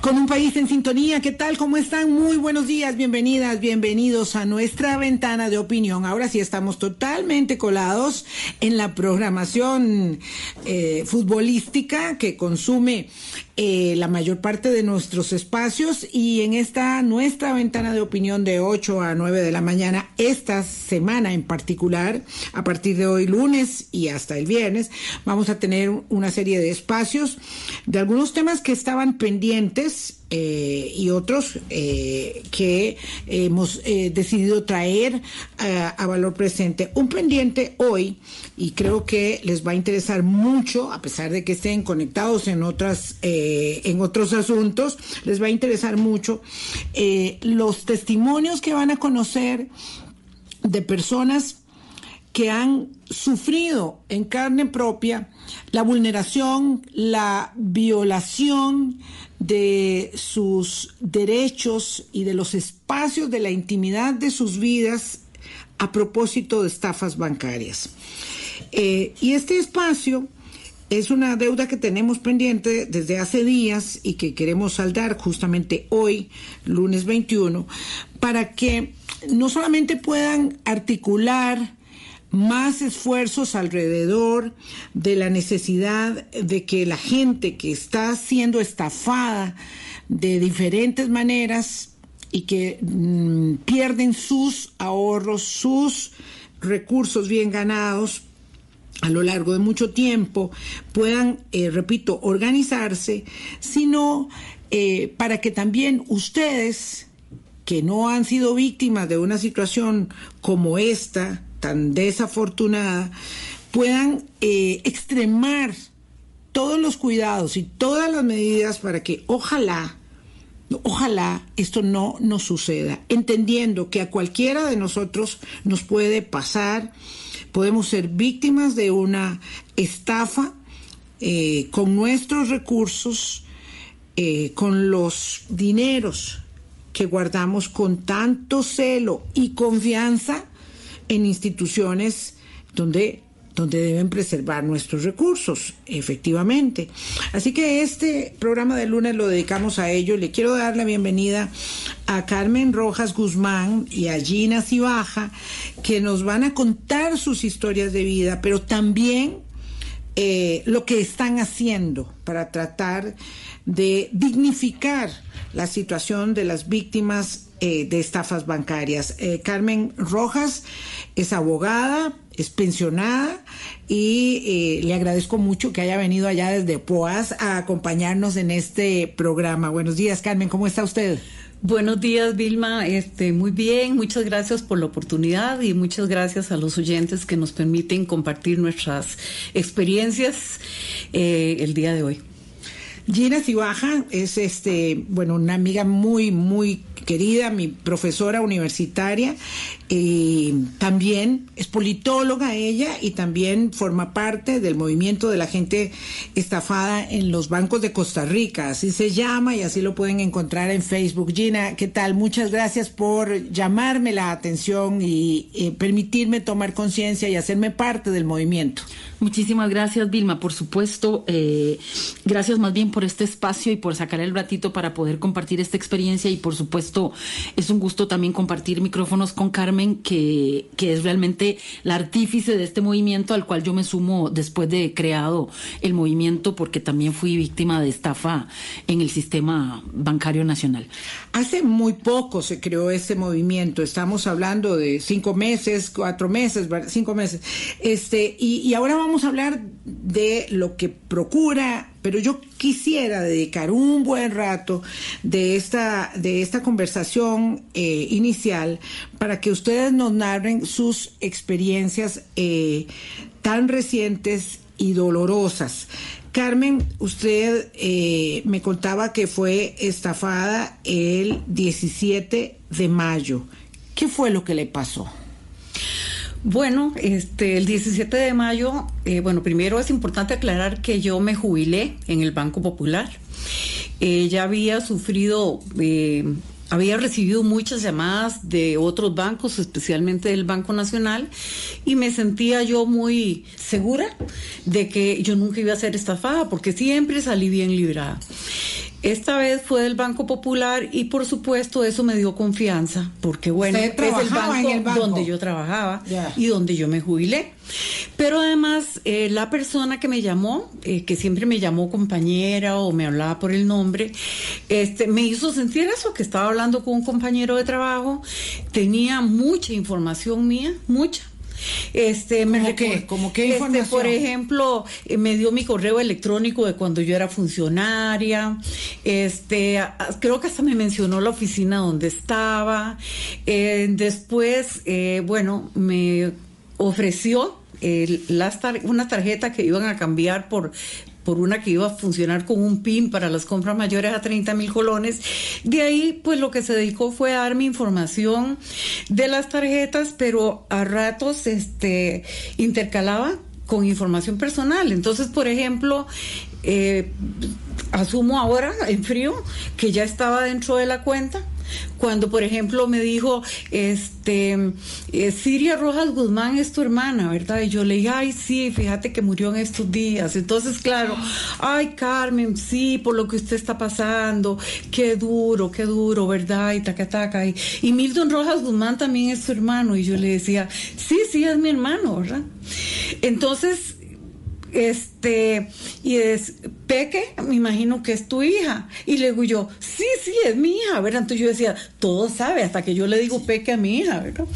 Con un país en sintonía, ¿qué tal? ¿Cómo están? Muy buenos días, bienvenidas, bienvenidos a nuestra ventana de opinión. Ahora sí estamos totalmente colados en la programación eh, futbolística que consume eh, la mayor parte de nuestros espacios y en esta nuestra ventana de opinión de 8 a 9 de la mañana, esta semana en particular, a partir de hoy lunes y hasta el viernes, vamos a tener una serie de espacios de algunos temas que estaban pendientes eh, y otros eh, que hemos eh, decidido traer a, a, valor presente. Un pendiente hoy, y creo que les va a interesar mucho, a pesar de que estén conectados en, otras, en otros asuntos, les va a interesar mucho los testimonios que van a conocer de personas que han sufrido en carne propia la vulneración, la violación de sus derechos y de los espacios de la intimidad de sus vidas a propósito de estafas bancarias. Eh, y este espacio es una deuda que tenemos pendiente desde hace días y que queremos saldar justamente hoy, lunes 21, para que no solamente puedan articular más esfuerzos alrededor de la necesidad de que la gente que está siendo estafada de diferentes maneras y que mmm, pierden sus ahorros, sus recursos bien ganados a lo largo de mucho tiempo, puedan, eh, repito, organizarse, sino eh, para que también ustedes, que no han sido víctimas de una situación como esta, tan desafortunada, puedan eh, extremar todos los cuidados y todas las medidas para que ojalá, ojalá esto no nos suceda, entendiendo que a cualquiera de nosotros nos puede pasar, podemos ser víctimas de una estafa eh, con nuestros recursos, eh, con los dineros que guardamos con tanto celo y confianza en instituciones donde donde deben preservar nuestros recursos, efectivamente. Así que este programa de lunes lo dedicamos a ello. Le quiero dar la bienvenida a Carmen Rojas Guzmán y a Gina Cibaja, que nos van a contar sus historias de vida, pero también eh, lo que están haciendo para tratar de dignificar la situación de las víctimas eh, de estafas bancarias. Eh, Carmen Rojas es abogada, es pensionada y eh, le agradezco mucho que haya venido allá desde Poas a acompañarnos en este programa. Buenos días, Carmen, ¿cómo está usted? Buenos días, Vilma. Este, muy bien, muchas gracias por la oportunidad y muchas gracias a los oyentes que nos permiten compartir nuestras experiencias eh, el día de hoy. Gina Cibaja es este, bueno, una amiga muy, muy querida, mi profesora universitaria, también es politóloga ella y también forma parte del movimiento de la gente estafada en los bancos de Costa Rica, así se llama y así lo pueden encontrar en Facebook. Gina, ¿qué tal? Muchas gracias por llamarme la atención y eh, permitirme tomar conciencia y hacerme parte del movimiento. Muchísimas gracias, Vilma. Por supuesto, eh, gracias más bien por este espacio y por sacar el ratito para poder compartir esta experiencia y por supuesto es un gusto también compartir micrófonos con Carmen, que, que es realmente la artífice de este movimiento al cual yo me sumo después de creado el movimiento porque también fui víctima de estafa en el sistema bancario nacional. Hace muy poco se creó este movimiento, estamos hablando de cinco meses, cuatro meses, cinco meses, este, y, y ahora vamos a hablar de lo que procura pero yo quisiera dedicar un buen rato de esta, de esta conversación eh, inicial para que ustedes nos narren sus experiencias eh, tan recientes y dolorosas. Carmen, usted eh, me contaba que fue estafada el 17 de mayo. ¿Qué fue lo que le pasó? Bueno, este, el 17 de mayo, eh, bueno, primero es importante aclarar que yo me jubilé en el Banco Popular. Eh, ya había sufrido, eh, había recibido muchas llamadas de otros bancos, especialmente del Banco Nacional, y me sentía yo muy segura de que yo nunca iba a ser estafada porque siempre salí bien librada. Esta vez fue del Banco Popular y por supuesto eso me dio confianza, porque bueno, es el banco, donde yo trabajaba y donde yo me jubilé. Pero además, eh, la persona que me llamó, eh, que siempre me llamó compañera o me hablaba por el nombre, este, me hizo sentir eso, que estaba hablando con un compañero de trabajo, tenía mucha información mía, mucha este, me qué? ¿Cómo qué este, información? por ejemplo, eh, me dio mi correo electrónico de cuando yo era funcionaria. Este, creo que hasta me mencionó la oficina donde estaba. Eh, después, eh, bueno, me ofreció las una tarjeta que iban a cambiar por por una que iba a funcionar con un PIN para las compras mayores a 30 mil colones. De ahí, pues lo que se dedicó fue a darme información de las tarjetas, pero a ratos este, intercalaba con información personal. Entonces, por ejemplo, eh, asumo ahora en frío que ya estaba dentro de la cuenta cuando, por ejemplo, me dijo, este, eh, Siria Rojas Guzmán es tu hermana, ¿verdad? Y yo le dije, ay, sí, fíjate que murió en estos días. Entonces, claro, ay, Carmen, sí, por lo que usted está pasando, qué duro, qué duro, ¿verdad? Y taca, taca. Y, y Milton Rojas Guzmán también es tu hermano. Y yo le decía, sí, sí, es mi hermano, ¿verdad? Entonces, este, y es, Peque, me imagino que es tu hija. Y le digo yo, sí, sí, es mi hija, ¿verdad? Entonces yo decía, todo sabe, hasta que yo le digo Peque a mi hija, ¿verdad?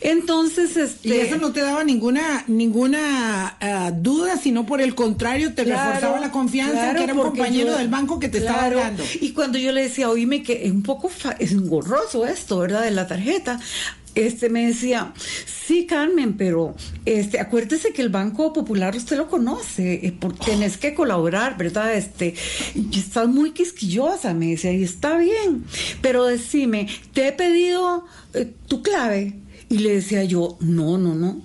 Entonces, este... Y eso no te daba ninguna, ninguna uh, duda, sino por el contrario, te reforzaba la confianza en que era un compañero del banco que te estaba hablando. Y cuando yo le decía, oíme, que es un poco, es engorroso esto, ¿verdad? De la tarjeta este me decía, sí, Carmen, pero este, acuérdese que el Banco Popular usted lo conoce, eh, tenés que colaborar, ¿verdad? Este, estás muy quisquillosa, me decía, y está bien, pero decime, te he pedido eh, tu clave. Y le decía yo, no, no, no.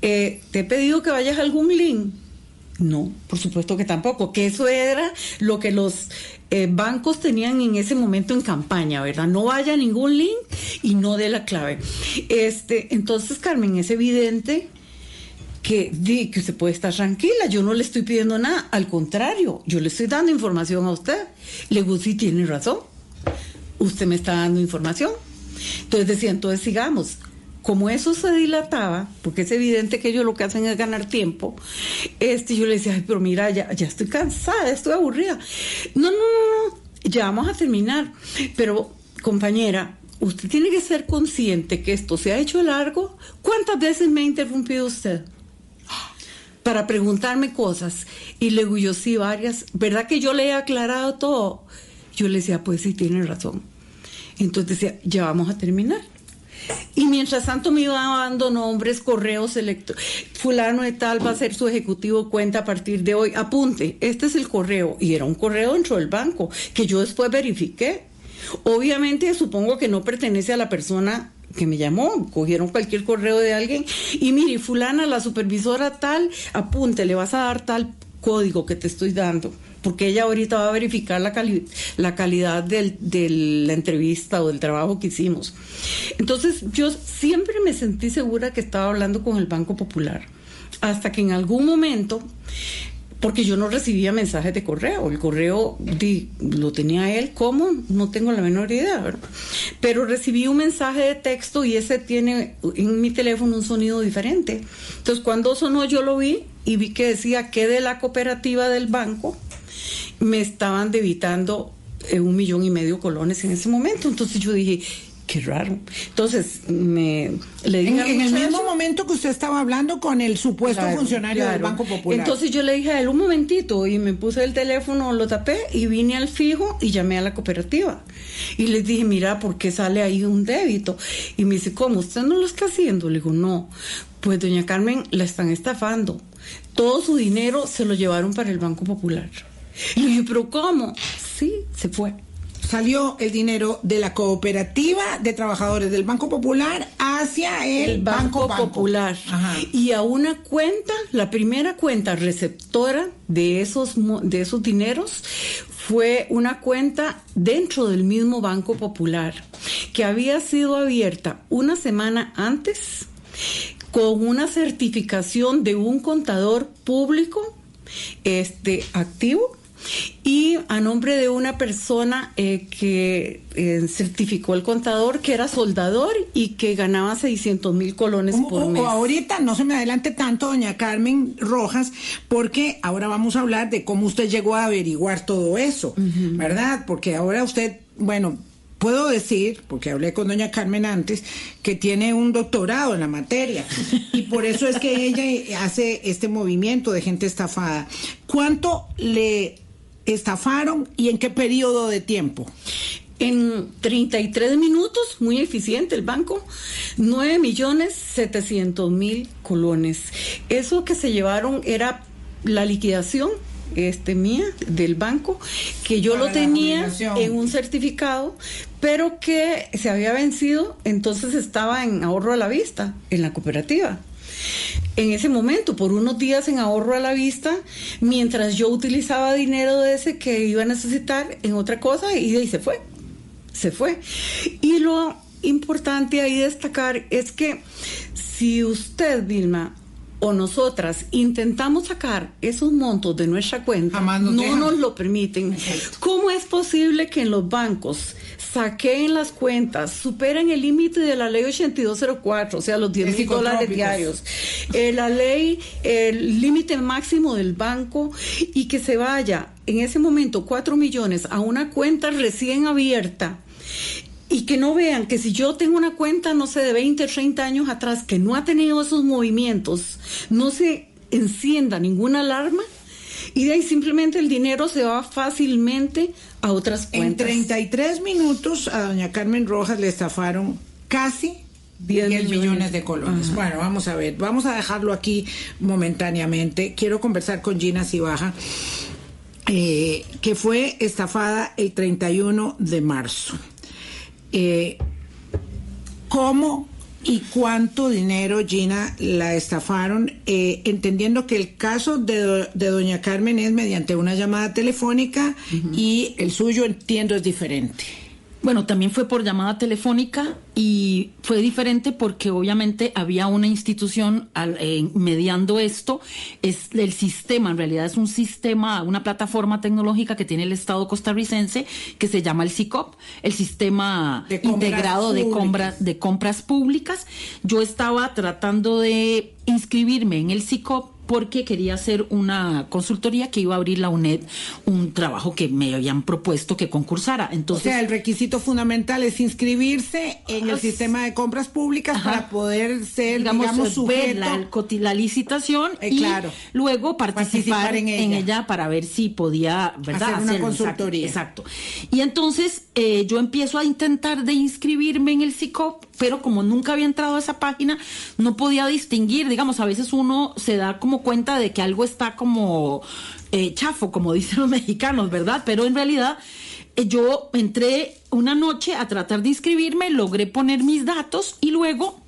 Eh, te he pedido que vayas a algún link. No, por supuesto que tampoco, que eso era lo que los eh, bancos tenían en ese momento en campaña, ¿verdad? No vaya ningún link y no dé la clave. Este, entonces, Carmen, es evidente que, que usted puede estar tranquila, yo no le estoy pidiendo nada, al contrario, yo le estoy dando información a usted. Le digo, sí, tiene razón, usted me está dando información. Entonces decía, entonces sigamos, como eso se dilataba, porque es evidente que ellos lo que hacen es ganar tiempo, este, yo le decía, pero mira, ya, ya estoy cansada, estoy aburrida. No, no, no, no, ya vamos a terminar. Pero, compañera, usted tiene que ser consciente que esto se ha hecho largo. ¿Cuántas veces me ha interrumpido usted? Para preguntarme cosas. Y le digo yo, sí, varias. ¿Verdad que yo le he aclarado todo? Yo le decía, pues sí, tiene razón. Entonces decía, ya vamos a terminar. Y mientras tanto me iba dando nombres, correos electrónicos. Fulano de tal va a ser su ejecutivo cuenta a partir de hoy. Apunte, este es el correo. Y era un correo dentro del banco que yo después verifiqué. Obviamente supongo que no pertenece a la persona que me llamó, cogieron cualquier correo de alguien y mire, fulana, la supervisora tal, apunte, le vas a dar tal código que te estoy dando porque ella ahorita va a verificar la, la calidad de la entrevista o del trabajo que hicimos. Entonces yo siempre me sentí segura que estaba hablando con el Banco Popular, hasta que en algún momento porque yo no recibía mensajes de correo. El correo lo tenía él, ¿cómo? No tengo la menor idea, ¿verdad? Pero recibí un mensaje de texto y ese tiene en mi teléfono un sonido diferente. Entonces, cuando sonó, yo lo vi y vi que decía que de la cooperativa del banco me estaban debitando eh, un millón y medio colones en ese momento. Entonces yo dije, qué raro. Entonces me le dije en, el mismo momento que usted estaba hablando con el supuesto funcionario del Banco Popular. Entonces yo le dije a él un momentito y me puse el teléfono, lo tapé y vine al fijo y llamé a la cooperativa. Y les dije, mira, ¿por qué sale ahí un débito? Y me dice, ¿cómo? ¿Usted no lo está haciendo? Le digo, no. Pues doña Carmen la están estafando. Todo su dinero se lo llevaron para el Banco Popular. Y yo dije, ¿pero cómo? Sí, se fue. Salió el dinero de la cooperativa de trabajadores del Banco Popular hacia el, Banco, Popular. Y a una cuenta, la primera cuenta receptora de esos, de esos dineros fue una cuenta dentro del mismo Banco Popular, que había sido abierta una semana antes con una certificación de un contador público este, activo y a nombre de una persona eh, que eh, certificó el contador que era soldador y que ganaba 600 mil colones por mes. O ahorita no se me adelante tanto, doña Carmen Rojas, porque ahora vamos a hablar de cómo usted llegó a averiguar todo eso, ¿verdad? Porque ahora usted, bueno, puedo decir, porque hablé con doña Carmen antes, que tiene un doctorado en la materia y por eso es que ella hace este movimiento de gente estafada. ¿Cuánto le estafaron y en qué periodo de tiempo? En 33 minutos, muy eficiente el banco, 9 millones 700 mil colones. Eso que se llevaron era la liquidación este mía del banco que yo lo tenía en un certificado pero que se había vencido entonces estaba en ahorro a la vista en la cooperativa. En ese momento por unos días en ahorro a la vista mientras yo utilizaba dinero de ese que iba a necesitar en otra cosa y ahí se fue se fue. Y lo importante ahí destacar es que si usted Vilma o nosotras intentamos sacar esos montos de nuestra cuenta, no nos lo permiten. ¿Cómo es posible que en los bancos saquen las cuentas, superen el límite de la ley 8204, o sea, los 10 mil dólares diarios, eh, la ley, el límite máximo del banco y que se vaya en ese momento 4 millones a una cuenta recién abierta? y que no vean que si yo tengo una cuenta, no sé, de 20, 30 años atrás, que no ha tenido esos movimientos, no se encienda ninguna alarma y de ahí simplemente el dinero se va fácilmente a otras cuentas. En 33 minutos a doña Carmen Rojas le estafaron casi 10, millones. de colones. Bueno, vamos a ver, vamos a dejarlo aquí momentáneamente. Quiero conversar con Gina Cibaja, eh, que fue estafada el 31 de marzo eh, cómo y cuánto dinero, Gina, la estafaron, eh, entendiendo que el caso de, doña Carmen es mediante una llamada telefónica y el suyo, entiendo, es diferente. Bueno, también fue por llamada telefónica y fue diferente porque obviamente había una institución eh, mediando esto. Es el sistema, en realidad es un sistema, una plataforma tecnológica que tiene el Estado costarricense que se llama el SICOP, el Sistema Integrado de, compra, de Compras Públicas. Yo estaba tratando de inscribirme en el SICOP porque quería hacer una consultoría que iba a abrir la UNED, un trabajo que me habían propuesto que concursara. Entonces, o sea, el requisito fundamental es inscribirse en el sistema de compras públicas para poder ser, digamos, sujeto. La, la, licitación eh, y luego participar, en, ella. para ver si podía, ¿verdad? Hacer una consultoría. Exacto. Y entonces eh, yo empiezo a intentar de inscribirme en el SICOP, pero como nunca había entrado a esa página, no podía distinguir, digamos, a veces uno se da como cuenta de que algo está como eh, chafo, como dicen los mexicanos, ¿verdad? Pero en realidad eh, yo entré una noche a tratar de inscribirme, logré poner mis datos y luego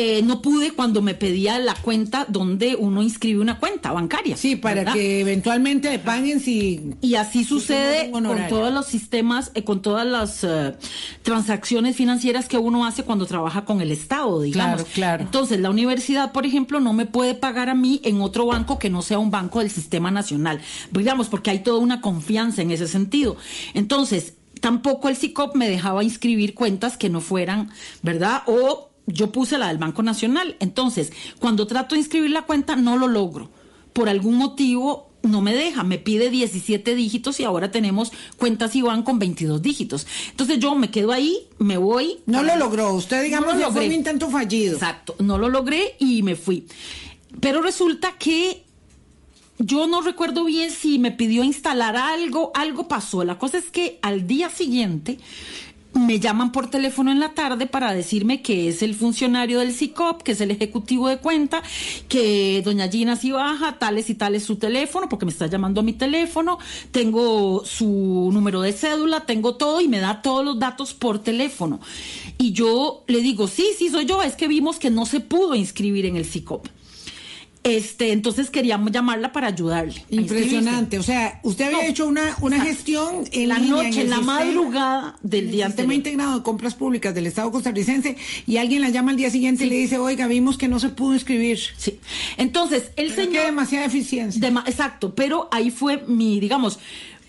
eh, no pude cuando me pedía la cuenta donde uno inscribe una cuenta bancaria. Sí, para que eventualmente le paguen si... Y así sucede con todos los sistemas, eh, con todas las eh, transacciones financieras que uno hace cuando trabaja con el Estado, digamos. Claro, claro. Entonces, la universidad, por ejemplo, no me puede pagar a mí en otro banco que no sea un banco del sistema nacional. Digamos, porque hay toda una confianza en ese sentido. Entonces, tampoco el SICOP me dejaba inscribir cuentas que no fueran, ¿verdad? O yo puse la del Banco Nacional. Entonces, cuando trato de inscribir la cuenta, no lo logro. Por algún motivo no me deja, me pide 17 dígitos y ahora tenemos cuentas Iván con 22 dígitos. Entonces yo me quedo ahí, me voy. No lo logró, usted digamos no fue un intento fallido. Exacto, no lo logré y me fui. Pero resulta que yo no recuerdo bien si me pidió instalar algo, algo pasó. La cosa es que al día siguiente me llaman por teléfono en la tarde para decirme que es el funcionario del SICOP, que es el ejecutivo de cuenta, que doña Gina si baja, tales y tales su teléfono, porque me está llamando a mi teléfono, tengo su número de cédula, tengo todo y me da todos los datos por teléfono. Y yo le digo, sí, sí, soy yo, es que vimos que no se pudo inscribir en el SICOP. Este, entonces queríamos llamarla para ayudarle. Impresionante. O sea, usted había No. hecho una, una Exacto. gestión en la línea, noche, el en la sistema- madrugada del en el día sistema anterior. integrado de compras públicas del Estado costarricense y alguien la llama al día siguiente y le dice, oiga, vimos que no se pudo inscribir. Sí. Entonces, el Pero que señor. demasiada eficiencia. Dema- exacto, pero ahí fue mi, digamos,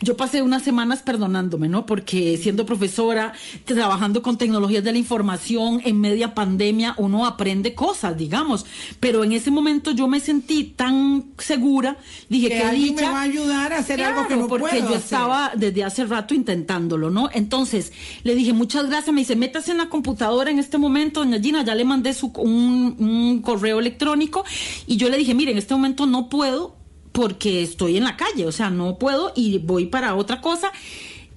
yo pasé unas semanas perdonándome, ¿no? Porque siendo profesora, trabajando con tecnologías de la información en media pandemia, uno aprende cosas, digamos. Pero en ese momento yo me sentí tan segura, dije que que alguien dicha. me va a ayudar a hacer algo que no porque puedo yo hacer. estaba desde hace rato intentándolo, ¿no? Entonces le dije, muchas gracias. Me dice, métase en la computadora en este momento, doña Gina. Ya le mandé su, un, un correo electrónico. Y yo le dije, mire, en este momento no puedo porque estoy en la calle, o sea, no puedo y voy para otra cosa.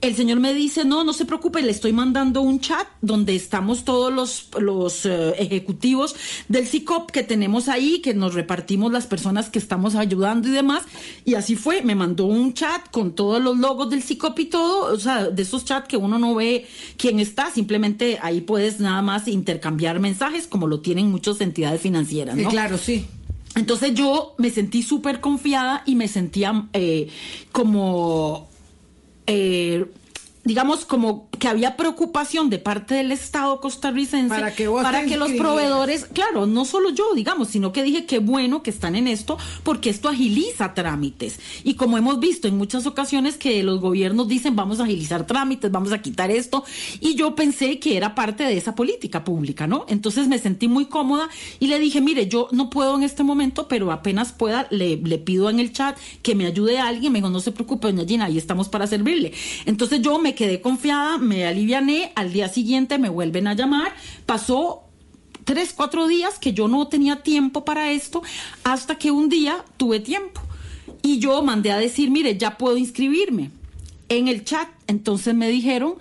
El señor me dice, no, no se preocupe, le estoy mandando un chat donde estamos todos los, los eh, ejecutivos del CICOP que tenemos ahí, que nos repartimos las personas que estamos ayudando y demás. Y así fue, me mandó un chat con todos los logos del CICOP y todo, o sea, de esos chats que uno no ve quién está, simplemente ahí puedes nada más intercambiar mensajes como lo tienen muchas entidades financieras, Sí, ¿no? claro, sí. Entonces yo me sentí súper confiada y me sentía eh, como, eh, digamos, como que había preocupación de parte del Estado costarricense Para que para que los proveedores, claro, no solo yo, digamos, sino que dije qué bueno que están en esto porque esto agiliza trámites. Y como hemos visto en muchas ocasiones que los gobiernos dicen vamos a agilizar trámites, vamos a quitar esto, y yo pensé que era parte de esa política pública, ¿no? Entonces me sentí muy cómoda y le dije, mire, yo no puedo en este momento, pero apenas pueda, le, le pido en el chat que me ayude a alguien. Me dijo, no se preocupe, doña Gina, ahí estamos para servirle. Entonces yo me quedé confiada, me aliviané, al día siguiente me vuelven a llamar, pasó tres, cuatro días que yo no tenía tiempo para esto, hasta que un día tuve tiempo. Y yo mandé a decir, mire, ya puedo inscribirme en el chat. Entonces me dijeron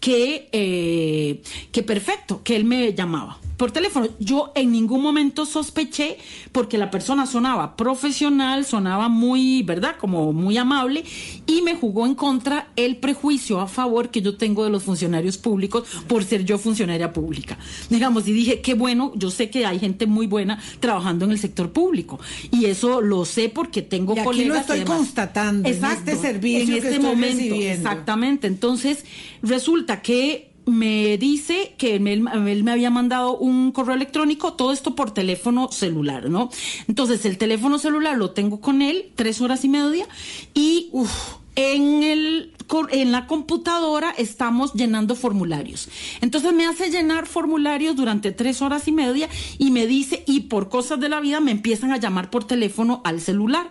que, eh, que perfecto, que él me llamaba por teléfono. Yo en ningún momento sospeché porque la persona sonaba profesional, sonaba muy, ¿verdad? Como muy amable y me jugó en contra el prejuicio a favor que yo tengo de los funcionarios públicos por ser yo funcionaria pública. Digamos, y dije, qué bueno, yo sé que hay gente muy buena trabajando en el sector público y eso lo sé porque tengo Y aquí colegas. lo estoy constatando en Exacto, este servicio en que este estoy momento, recibiendo. Exactamente. Entonces, resulta que me dice que él, él me había mandado un correo electrónico, todo esto por teléfono celular, ¿no? Entonces, el teléfono celular lo tengo con él tres horas y media y uf, en el en la computadora estamos llenando formularios. Entonces me hace llenar formularios durante tres horas y media y me dice, y por cosas de la vida me empiezan a llamar por teléfono al celular.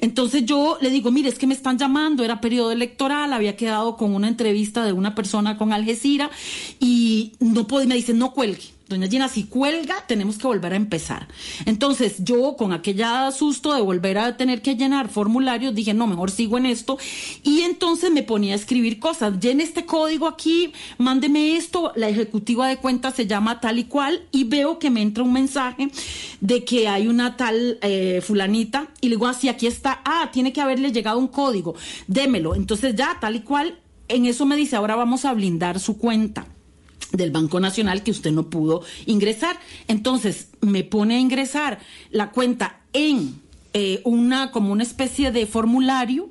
Entonces yo le digo, mire, es que me están llamando, era periodo electoral, había quedado con una entrevista de una persona con Algeciras y no puedo, y me dice, no cuelgue. Doña Gina, si cuelga, tenemos que volver a empezar. Entonces, yo con aquella susto de volver a tener que llenar formularios, dije, no, mejor sigo en esto. Y entonces me ponía a escribir cosas. Llene este código aquí, mándeme esto. La ejecutiva de cuentas se llama tal y cual. Y veo que me entra un mensaje de que hay una tal eh, fulanita. Y le digo, así, aquí está. Ah, tiene que haberle llegado un código. Démelo. Entonces, ya, tal y cual. En eso me dice, ahora vamos a blindar su cuenta del Banco Nacional que usted no pudo ingresar. Entonces me pone a ingresar la cuenta en eh, una como una especie de formulario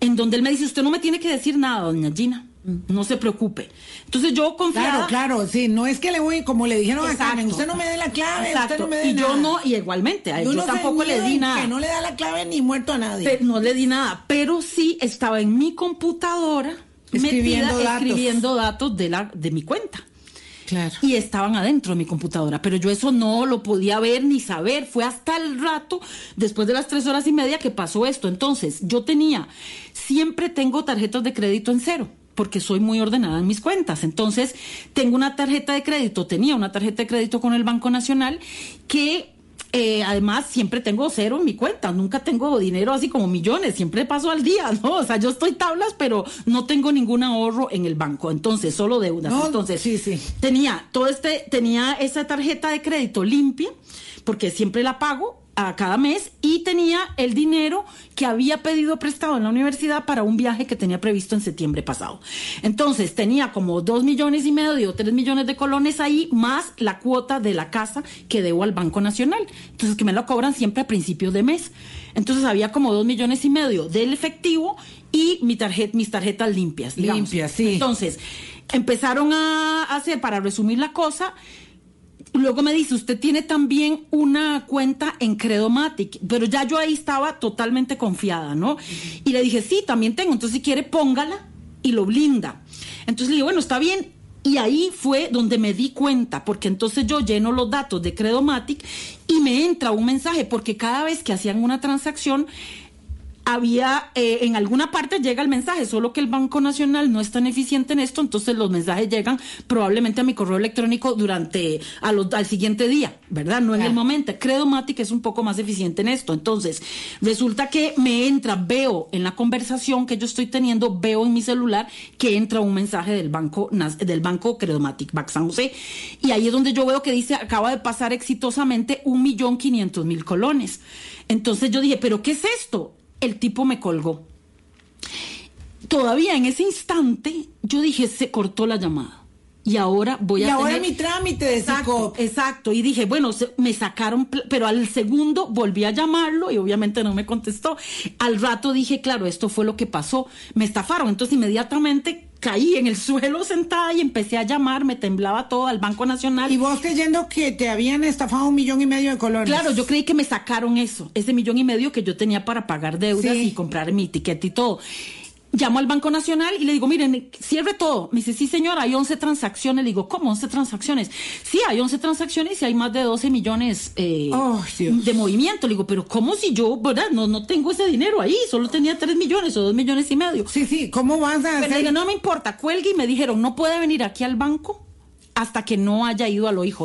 en donde él me dice usted no me tiene que decir nada, doña Gina. No se preocupe. Entonces yo confiaba. Claro, claro, sí, no es que le voy, como le dijeron a Exacto. Carmen, usted no me dé la clave, Exacto. usted no me dé y nada. yo no, y igualmente, a él yo tampoco le di nada. Que no le da la clave ni muerto a nadie. Pero no le di nada, pero sí estaba en mi computadora Escribiendo metida, datos. escribiendo datos de la de mi cuenta. claro. y estaban adentro de mi computadora, pero yo eso no lo podía ver ni saber, fue hasta el rato, después de las tres horas y media que pasó esto. Entonces, yo tenía, siempre tengo tarjetas de crédito en cero porque soy muy ordenada en mis cuentas. Entonces, tengo una tarjeta de crédito, tenía una tarjeta de crédito con el Banco Nacional que eh, además siempre tengo cero en mi cuenta, nunca tengo dinero así como millones, siempre paso al día, ¿no? O sea, yo estoy tablas, pero no tengo ningún ahorro en el banco, entonces solo deudas. No, entonces, sí, sí. tenía todo este, tenía esa tarjeta de crédito limpia, porque siempre la pago a cada mes y tenía el dinero que había pedido prestado en la universidad para un viaje que tenía previsto en septiembre pasado. Entonces tenía como dos millones y medio, tres millones de colones ahí, más la cuota de la casa que debo al Banco Nacional. Entonces que me lo cobran siempre a principios de mes. Entonces había como dos millones y medio del efectivo y mi tarjeta, mis tarjetas limpias. Limpias, sí. Entonces empezaron a hacer, para resumir la cosa, Luego me dice, usted tiene también una cuenta en Credomatic, pero ya yo ahí estaba totalmente confiada, ¿no? Y le dije, sí, también tengo, entonces si quiere póngala y lo blinda. Entonces le dije, bueno, está bien. Y ahí fue donde me di cuenta, porque entonces yo lleno los datos de Credomatic y me entra un mensaje, porque cada vez que hacían una transacción, había, eh, en alguna parte llega el mensaje, solo que el Banco Nacional no es tan eficiente en esto, entonces los mensajes llegan probablemente a mi correo electrónico durante, a los, al siguiente día, ¿verdad? No en el momento. Credomatic es un poco más eficiente en esto. Entonces, resulta que me entra, veo en la conversación que yo estoy teniendo, veo en mi celular que entra un mensaje del banco, del banco Credomatic, Back San José, y ahí es donde yo veo que dice, acaba de pasar exitosamente un millón quinientos mil colones. Entonces yo dije, ¿pero qué es esto? El tipo me colgó. Todavía en ese instante yo dije, se cortó la llamada. Y ahora voy a... Y ahora mi trámite de exacto, exacto. Y dije, bueno, me sacaron, pero al segundo volví a llamarlo y obviamente no me contestó. Al rato dije, claro, esto fue lo que pasó. Me estafaron. Entonces inmediatamente caí en el suelo sentada y empecé a llamar, me temblaba todo al Banco Nacional. ¿Y vos creyendo que te habían estafado un millón y medio de colones? Claro, yo creí que me sacaron eso, ese millón y medio que yo tenía para pagar deudas y comprar mi ticket y todo. Llamo al Banco Nacional y le digo, miren, cierre todo. Me dice, sí, señora, hay 11 transacciones. Le digo, ¿cómo 11 transacciones? Sí, hay 11 transacciones y hay más de 12 millones eh, de movimiento. Le digo, pero ¿cómo si yo, verdad? No, no tengo ese dinero ahí, solo tenía 3 millones o 2 millones y medio. Sí, sí, ¿cómo vas a hacer? Le digo, no me importa, cuelgue y me dijeron, no puede venir aquí al banco hasta que no haya ido al OIJ.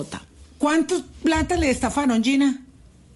¿Cuántos plata le estafaron, Gina?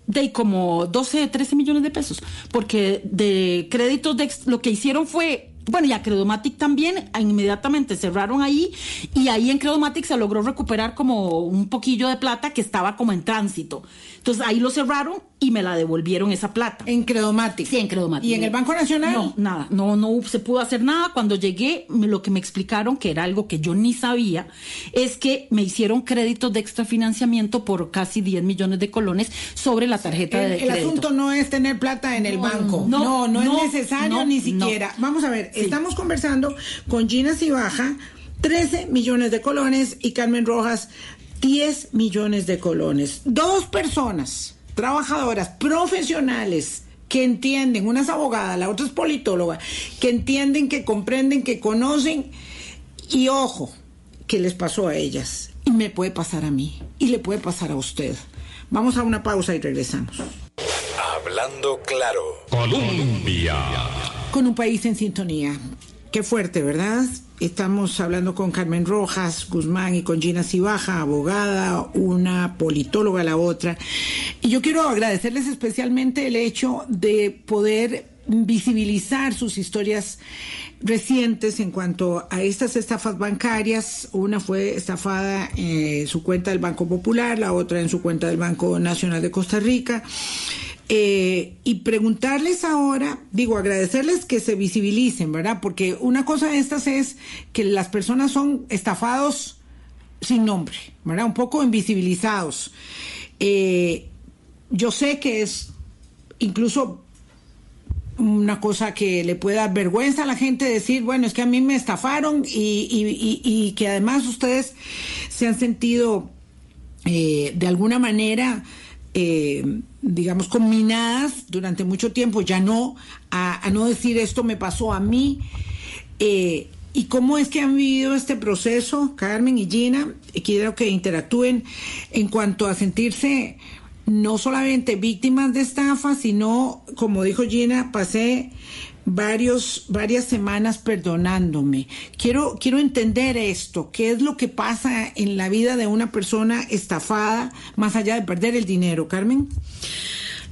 De como 12, 13 millones de pesos, porque de créditos de lo que hicieron fue bueno, y a Credomatic también, inmediatamente cerraron ahí y ahí en Credomatic se logró recuperar como un poquillo de plata que estaba como en tránsito. Entonces ahí lo cerraron y me la devolvieron esa plata. ¿En Credomatic? Sí, en Credomatic. ¿Y en el Banco Nacional? No, nada, no, no se pudo hacer nada. Cuando llegué, lo que me explicaron, que era algo que yo ni sabía, es que me hicieron créditos de extrafinanciamiento por casi 10 millones de colones sobre la tarjeta de crédito. El asunto no es tener plata en el banco. No, no, es necesario ni siquiera. Vamos a ver, estamos conversando con Gina Cibaja, 13 millones de colones y Carmen Rojas 10 millones de colones. Dos personas, trabajadoras, profesionales, que entienden, una es abogada, la otra es politóloga, que entienden, que comprenden, que conocen, y ojo, que les pasó a ellas, y me puede pasar a mí, y le puede pasar a usted. Vamos a una pausa y regresamos. Hablando claro. Colombia. Con un país en sintonía. Qué fuerte, ¿verdad? Estamos hablando con Carmen Rojas Guzmán y con Gina Cibaja, abogada, una politóloga la otra. Y yo quiero agradecerles especialmente el hecho de poder visibilizar sus historias recientes en cuanto a estas estafas bancarias. Una fue estafada en su cuenta del Banco Popular, la otra en su cuenta del Banco Nacional de Costa Rica. Eh, y preguntarles ahora, digo, agradecerles que se visibilicen, ¿verdad? Porque una cosa de estas es que las personas son estafados sin nombre, ¿verdad? Un poco invisibilizados. Eh, yo sé que es incluso una cosa que le puede dar vergüenza a la gente decir, bueno, es que a mí me estafaron y, que además ustedes se han sentido eh, de alguna manera eh, digamos, combinadas durante mucho tiempo, ya no, a, no decir esto me pasó a mí. Eh, ¿Y cómo es que han vivido este proceso, Carmen y Gina? Y quiero que interactúen en cuanto a sentirse no solamente víctimas de estafa, sino, como dijo Gina, pasé varios, varias semanas perdonándome. Quiero, quiero entender esto, qué es lo que pasa en la vida de una persona estafada, más allá de perder el dinero, Carmen.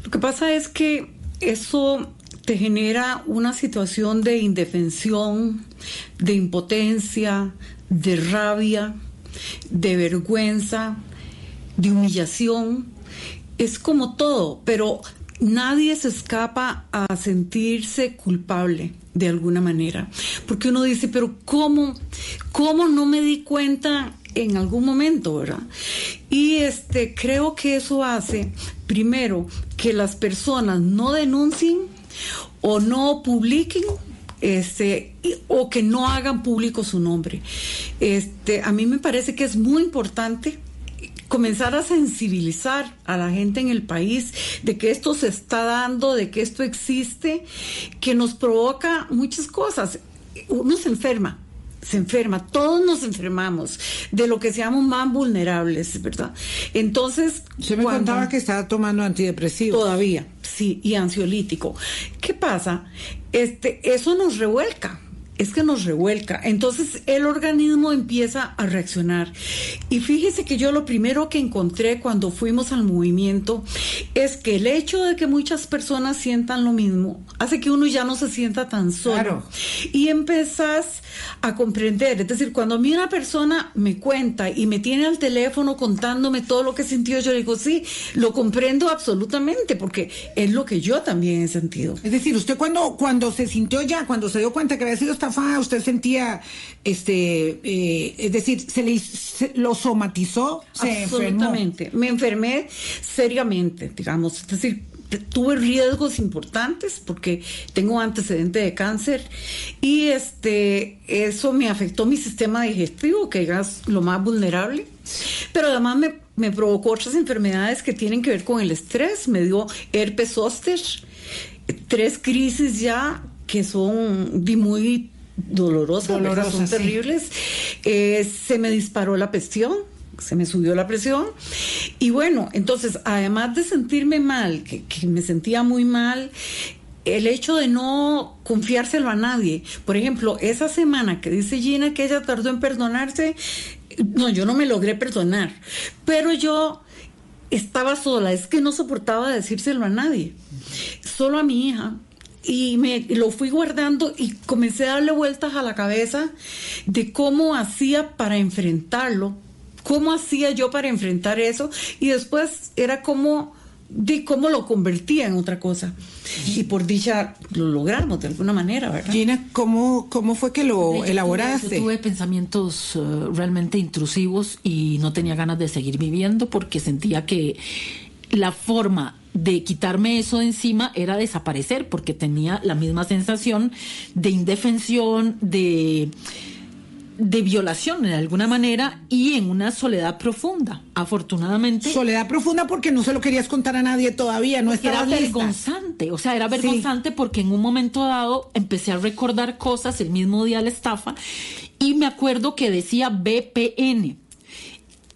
Lo que pasa es que eso te genera una situación de indefensión, de impotencia, de rabia, de vergüenza, de humillación es como todo, pero nadie se escapa a sentirse culpable de alguna manera, porque uno dice, pero ¿cómo, cómo no me di cuenta en algún momento, verdad? Y este, creo que eso hace, primero, que las personas no denuncien o no publiquen este, o que no hagan público su nombre. Este, a mí me parece que es muy importante comenzar a sensibilizar a la gente en el país de que esto se está dando, de que esto existe, que nos provoca muchas cosas. Uno se enferma, se enferma, todos nos enfermamos de lo que seamos más vulnerables, ¿verdad? Entonces, se me contaba que estaba tomando antidepresivos. Todavía, sí, y ansiolítico. ¿Qué pasa? Este, eso nos revuelca es que nos revuelca. Entonces el organismo empieza a reaccionar. Y fíjese que yo lo primero que encontré cuando fuimos al movimiento es que el hecho de que muchas personas sientan lo mismo hace que uno ya no se sienta tan solo. Y empezás a comprender. Es decir, cuando a mí una persona me cuenta y me tiene al teléfono contándome todo lo que sintió, yo digo, sí, lo comprendo absolutamente porque es lo que yo también he sentido. Es decir, usted cuando, cuando se sintió ya, cuando se dio cuenta que había sido usted sentía, este, eh, es decir, se le lo somatizó, se Absolutamente. Me enfermé seriamente, digamos, es decir, tuve riesgos importantes porque tengo antecedente de cáncer y este eso me afectó mi sistema digestivo que es lo más vulnerable. Pero además me, me provocó otras enfermedades que tienen que ver con el estrés. Me dio herpes zóster tres crisis ya que son muy dolorosas, son terribles. Eh, se me disparó la presión, se me subió la presión. Y bueno, entonces, además de sentirme mal, que, me sentía muy mal, el hecho de no confiárselo a nadie. Por ejemplo, esa semana que dice Gina que ella tardó en perdonarse, no, yo no me logré perdonar, pero yo estaba sola, es que no soportaba decírselo a nadie, solo a mi hija, y me lo fui guardando y comencé a darle vueltas a la cabeza de cómo hacía para enfrentarlo, cómo hacía yo para enfrentar eso y después era como de cómo lo convertía en otra cosa. Y por dicha lo logramos de alguna manera, ¿verdad? Gina, ¿cómo, cómo fue que lo elaboraste? Yo tuve pensamientos uh, realmente intrusivos y no tenía ganas de seguir viviendo porque sentía que la forma de quitarme eso de encima era desaparecer, porque tenía la misma sensación de indefensión, de, de violación de alguna manera y en una soledad profunda. Afortunadamente. Soledad profunda porque no se lo querías contar a nadie todavía, no Era vergonzante, o sea, era vergonzante porque en un momento dado empecé a recordar cosas el mismo día de la estafa y me acuerdo que decía BPN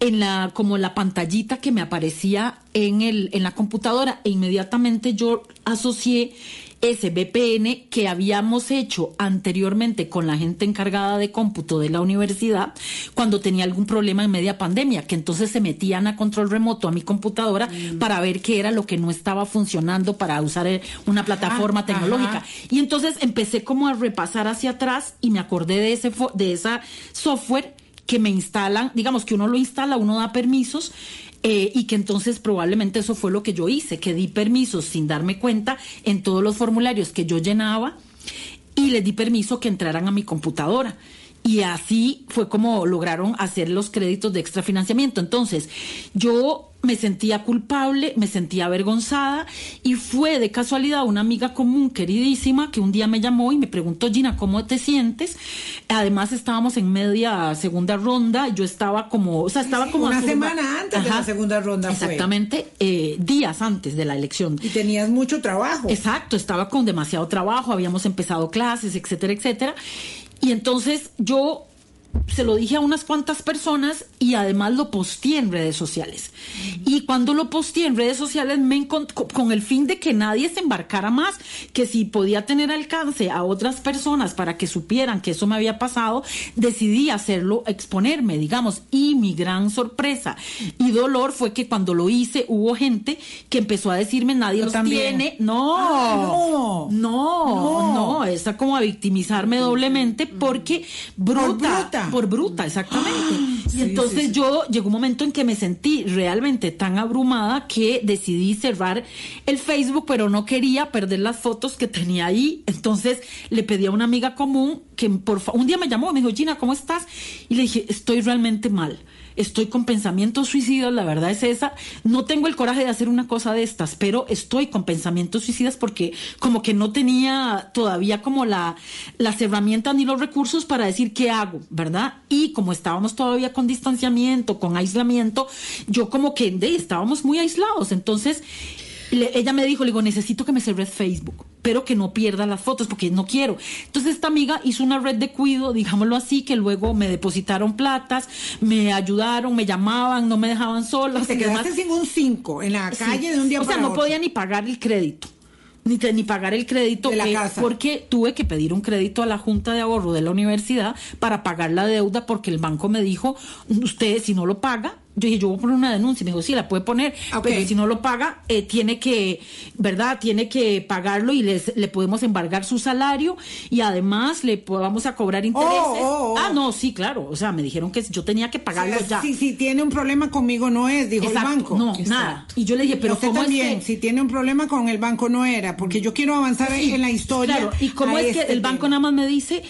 en la como la pantallita que me aparecía en el en la computadora e inmediatamente yo asocié ese VPN que habíamos hecho anteriormente con la gente encargada de cómputo de la universidad cuando tenía algún problema en media pandemia, que entonces se metían a control remoto a mi computadora mm. para ver qué era lo que no estaba funcionando para usar eh, una plataforma tecnológica. Y entonces empecé como a repasar hacia atrás y me acordé de ese de esa software que me instalan, digamos que uno lo instala, uno da permisos. Eh, y que entonces probablemente eso fue lo que yo hice, que di permisos sin darme cuenta en todos los formularios que yo llenaba y les di permiso que entraran a mi computadora. Y así fue como lograron hacer los créditos de extrafinanciamiento. Entonces, yo me sentía culpable, me sentía avergonzada y fue de casualidad una amiga común queridísima que un día me llamó y me preguntó, Gina, ¿cómo te sientes? Además estábamos en media segunda ronda, yo estaba como, o sea, estaba como... Una semana antes de la segunda ronda. Exactamente, Eh, días antes de la elección. Y tenías mucho trabajo. Exacto, estaba con demasiado trabajo, habíamos empezado clases, etcétera, etcétera. Y entonces yo se lo dije a unas cuantas personas y además lo posteé en redes sociales. Y cuando lo posteé en redes sociales me con el fin de que nadie se embarcara más, que si podía tener alcance a otras personas para que supieran que eso me había pasado, decidí hacerlo, exponerme, digamos. Y mi gran sorpresa y dolor fue que cuando lo hice hubo gente que empezó a decirme nadie los tiene. No, no, no, no, no, como a victimizarme doblemente porque bruta bruta. Por bruta, exactamente. y entonces yo llegó un momento en que me sentí realmente tan abrumada que decidí cerrar el Facebook, pero no quería perder las fotos que tenía ahí. Entonces le pedí a una amiga común que por fa- un día me llamó, me dijo, Gina, ¿cómo estás? Y le dije, estoy realmente mal. Estoy con pensamientos suicidas, la verdad es esa. No tengo el coraje de hacer una cosa de estas, pero estoy con pensamientos suicidas porque como que no tenía todavía como la, las herramientas ni los recursos para decir qué hago, ¿verdad? Y como estábamos todavía con distanciamiento, con aislamiento, yo como que de, estábamos muy aislados. Entonces, le- ella me dijo, le digo, necesito que me cerres Facebook, pero que no pierda las fotos porque no quiero. Entonces esta amiga hizo una red de cuido, digámoslo así, que luego me depositaron platas, me ayudaron, me llamaban, no me dejaban sola. Te quedaste sin un 5 en la calle de un día O sea, para no otro. podía ni pagar el crédito. Ni, te- ni pagar el crédito De la que- casa. porque tuve que pedir un crédito a la Junta de Ahorro de la universidad para pagar la deuda porque el banco me dijo, usted si no lo paga, yo dije, yo voy a poner una denuncia. Me dijo, sí, la puede poner, pero si no lo paga, eh, tiene que, ¿verdad? Tiene que pagarlo y les, le podemos embargar su salario y además le vamos a cobrar intereses. oh, oh. Ah, no, sí, claro. O sea, me dijeron que yo tenía que pagarlo sea, ya. Si, si tiene un problema conmigo no es, dijo Exacto, el banco. No, nada. Y yo le dije, pero Usted ¿cómo también, es que si tiene un problema con el banco no era, porque yo quiero avanzar ahí en la historia. Claro, y cómo es que este el banco tema. nada más me dice,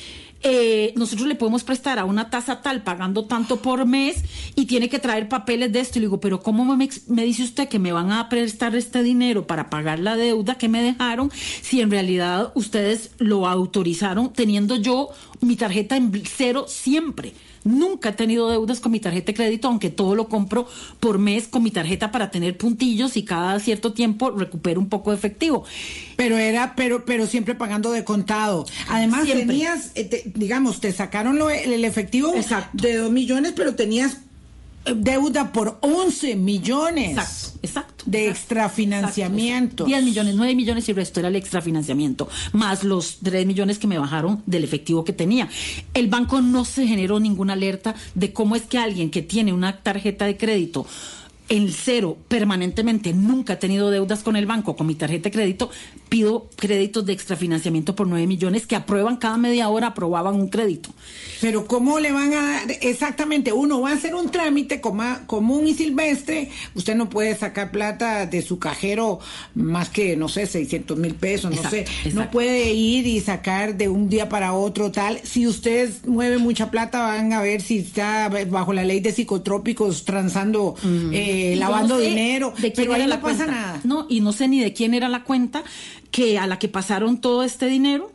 eh, nosotros le podemos prestar a una tasa tal pagando tanto por mes y tiene que traer papeles de esto. Y le digo, pero ¿cómo me, me dice usted que me van a prestar este dinero para pagar la deuda que me dejaron si en realidad ustedes lo autorizaron teniendo yo mi tarjeta en cero siempre? Nunca he tenido deudas con mi tarjeta de crédito, aunque todo lo compro por mes con mi tarjeta para tener puntillos y cada cierto tiempo recupero un poco de efectivo. Pero era, pero, pero siempre pagando de contado. Además Siempre. tenías, eh, te- digamos, te sacaron lo- el efectivo Exacto. de 2 millones, pero tenías deuda por 11 millones. Exacto, exacto. De exacto, extrafinanciamiento. 10 millones, 9 millones y el resto era el extrafinanciamiento, más los 3 millones que me bajaron del efectivo que tenía. El banco no se generó ninguna alerta de cómo es que alguien que tiene una tarjeta de crédito en cero permanentemente, nunca he tenido deudas con el banco, con mi tarjeta de crédito, pido créditos de extrafinanciamiento por 9 millones que aprueban cada media hora, aprobaban un crédito. Pero ¿cómo le van a dar? Exactamente, uno va a hacer un trámite común y silvestre, usted no puede sacar plata de su cajero más que, no sé, 600 mil pesos, no Exacto, sé, no puede ir y sacar de un día para otro tal. Si usted mueve mucha plata, van a ver si está bajo la ley de psicotrópicos, transando, eh, Yo lavando no sé dinero, de quién pero ahí era no la pasa cuenta. nada. No, y no sé ni de quién era la cuenta que a la que pasaron todo este dinero.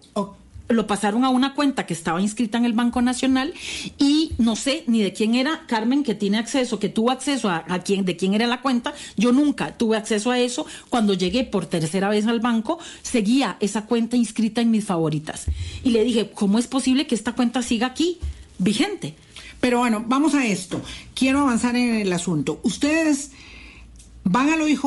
Lo pasaron a una cuenta que estaba inscrita en el Banco Nacional y no sé ni de quién era Carmen que tiene acceso, que tuvo acceso a, a quién, de quién era la cuenta. Yo nunca tuve acceso a eso. Cuando llegué por tercera vez al banco, seguía esa cuenta inscrita en mis favoritas. Y le dije, ¿cómo es posible que esta cuenta siga aquí, vigente? Pero bueno, vamos a esto. Quiero avanzar en el asunto. Ustedes van al OIJ,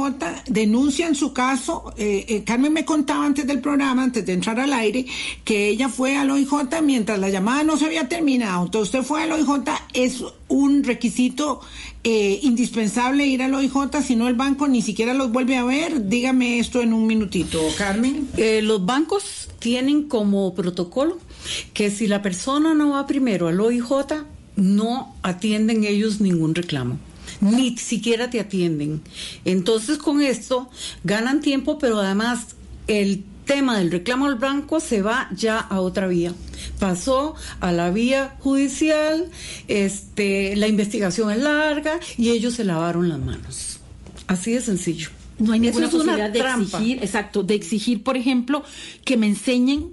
denuncian su caso. Eh, eh, Carmen me contaba antes del programa, antes de entrar al aire, que ella fue al OIJ mientras la llamada no se había terminado. Entonces usted fue al OIJ, es un requisito eh, indispensable ir al OIJ, si no el banco ni siquiera los vuelve a ver. Dígame esto en un minutito, Carmen. Los bancos tienen como protocolo que si la persona no va primero al OIJ, no atienden ellos ningún reclamo. Ni siquiera te atienden. Entonces con esto ganan tiempo, pero además el tema del reclamo al banco se va ya a otra vía. Pasó a la vía judicial, este, la investigación es larga y ellos se lavaron las manos. Así de sencillo. No hay ninguna es posibilidad de trampa. exigir, exacto, de exigir, por ejemplo, que me enseñen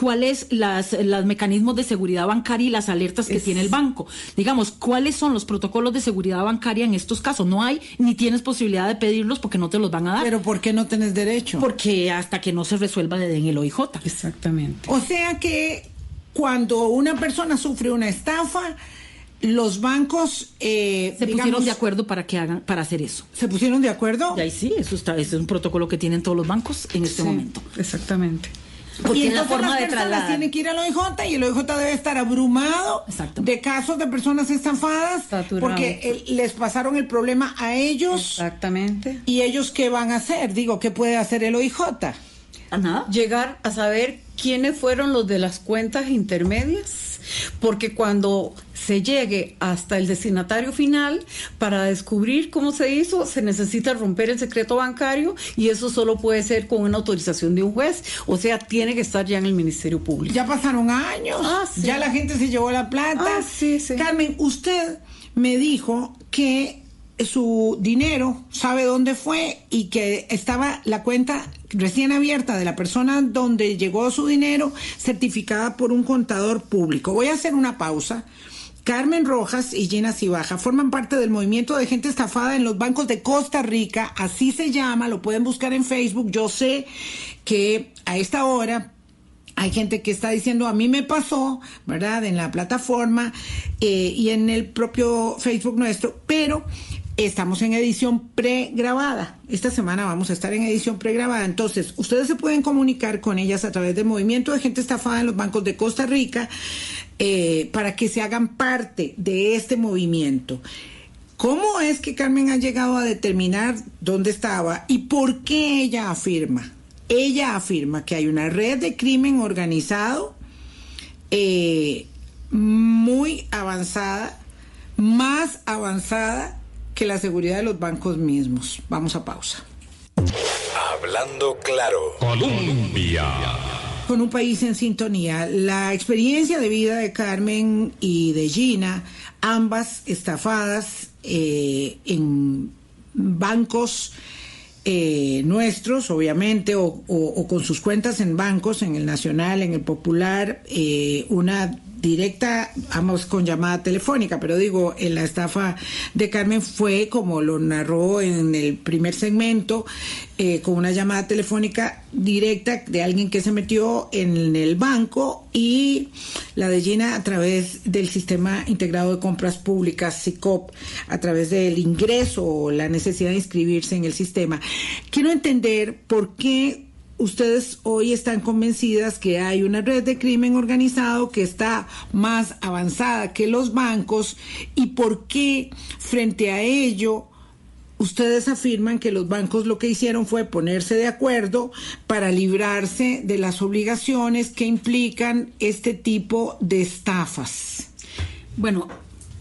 cuáles las los mecanismos de seguridad bancaria y las alertas que Es- tiene el banco. Digamos, cuáles son los protocolos de seguridad bancaria en estos casos. No hay ni tienes posibilidad de pedirlos porque no te los van a dar. Pero ¿por qué no tenés derecho? porque hasta que no se resuelva en el OIJ. Exactamente. O sea que cuando una persona sufre una estafa, los bancos eh, Se digamos, pusieron de acuerdo para que hagan para hacer eso. ¿Se pusieron de acuerdo? Y ahí sí, eso está, ese es un protocolo que tienen todos los bancos en este Sí, momento. Exactamente. Porque y es la entonces forma las de personas trasladar. tienen que ir al OIJ y el OIJ debe estar abrumado Exactamente. de casos de personas estafadas Saturado. porque les pasaron el problema a ellos Exactamente. y ellos qué van a hacer, digo, ¿qué puede hacer el OIJ? ¿A nada? Llegar a saber quiénes fueron los de las cuentas intermedias, porque cuando se llegue hasta el destinatario final, para descubrir cómo se hizo, se necesita romper el secreto bancario y eso solo puede ser con una autorización de un juez, o sea, tiene que estar ya en el Ministerio Público. Ya pasaron años, Ah, sí. ya la gente se llevó la plata. Ah, sí, sí. Carmen, usted me dijo que su dinero sabe dónde fue y que estaba la cuenta recién abierta de la persona donde llegó su dinero certificada por un contador público. Voy a hacer una pausa. Carmen Rojas y Gina Cibaja forman parte del movimiento de gente estafada en los bancos de Costa Rica, así se llama, lo pueden buscar en Facebook. Yo sé que a esta hora hay gente que está diciendo, a mí me pasó, ¿verdad? En la plataforma eh, y en el propio Facebook nuestro, pero estamos en edición pregrabada. Esta semana vamos a estar en edición pregrabada. Entonces, ustedes se pueden comunicar con ellas a través del movimiento de gente estafada en los bancos de Costa Rica eh, para que se hagan parte de este movimiento. ¿Cómo es que Carmen ha llegado a determinar dónde estaba y por qué ella afirma? Ella afirma que hay una red de crimen organizado eh, muy avanzada, más avanzada que la seguridad de los bancos mismos. Vamos a pausa. Hablando claro. Colombia. Con un país en sintonía, la experiencia de vida de Carmen y de Gina, ambas estafadas eh, en bancos eh, nuestros, obviamente, o, o- o con sus cuentas en bancos, en el Nacional, en el Popular, eh, una directa, vamos con llamada telefónica, pero digo, en la estafa de Carmen fue, como lo narró en el primer segmento, eh, con una llamada telefónica directa de alguien que se metió en el banco y la de Gina a través del sistema integrado de compras públicas, SICOP, a través del ingreso o la necesidad de inscribirse en el sistema. Quiero entender por qué ustedes hoy están convencidas que hay una red de crimen organizado que está más avanzada que los bancos y por qué frente a ello ustedes afirman que los bancos lo que hicieron fue ponerse de acuerdo para librarse de las obligaciones que implican este tipo de estafas. Bueno,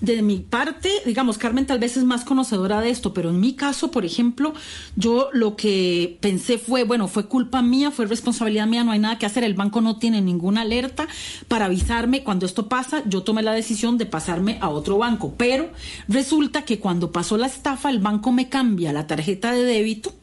de mi parte, digamos, Carmen tal vez es más conocedora de esto, pero en mi caso, por ejemplo, yo lo que pensé fue, bueno, fue culpa mía, fue responsabilidad mía, no hay nada que hacer, el banco no tiene ninguna alerta para avisarme cuando esto pasa, yo tomé la decisión de pasarme a otro banco, pero resulta que cuando pasó la estafa, el banco me cambia la tarjeta de débito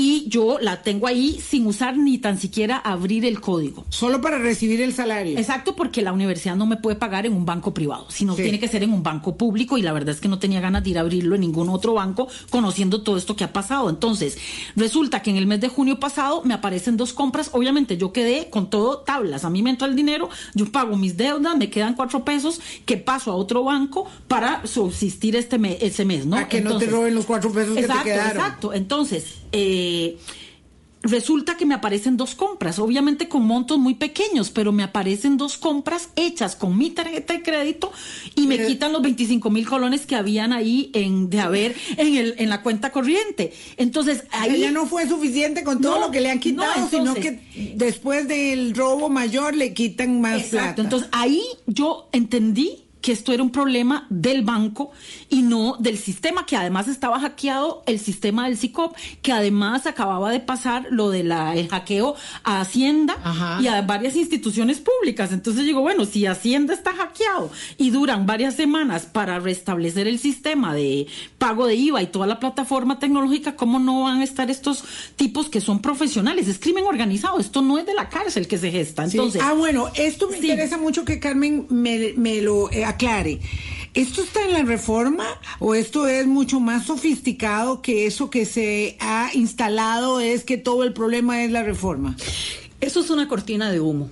y yo la tengo ahí sin usar ni tan siquiera abrir el código. Solo para recibir el salario. Exacto, porque la universidad no me puede pagar en un banco privado, sino Sí. tiene que ser en un banco público y la verdad es que no tenía ganas de ir a abrirlo en ningún otro banco conociendo todo esto que ha pasado. Entonces, resulta que en el mes de junio pasado me aparecen dos compras, obviamente yo quedé con todo tablas, a mí me entra el dinero, yo pago mis deudas, me quedan cuatro pesos que paso a otro banco para subsistir este mes, ese mes, ¿no? A que no te roben los cuatro pesos que te exacto, quedaron. Exacto, entonces, eh, Resulta que me aparecen dos compras, obviamente con montos muy pequeños, pero me aparecen dos compras hechas con mi tarjeta de crédito y me Pero- quitan los 25 mil colones que habían ahí en, de haber en, el, en la cuenta corriente. Entonces, ahí... Ella no fue suficiente con todo No, lo que le han quitado, no, sino que después del robo mayor le quitan más Exacto. plata. Entonces ahí yo entendí que esto era un problema del banco y no del sistema, que además estaba hackeado el sistema del SICOP, que además acababa de pasar lo del hackeo a Hacienda Ajá. y a varias instituciones públicas. Entonces digo, bueno, si Hacienda está hackeado y duran varias semanas para restablecer el sistema de pago de IVA y toda la plataforma tecnológica, ¿cómo no van a estar estos tipos que son profesionales? Es crimen organizado, esto no es de la cárcel que se gesta. Sí. Entonces, ah, bueno, esto me Sí. interesa mucho que Carmen me, me lo eh, aclare. ¿Esto está en la reforma o esto es mucho más sofisticado que eso que se ha instalado es que todo el problema es la reforma? Eso es una cortina de humo.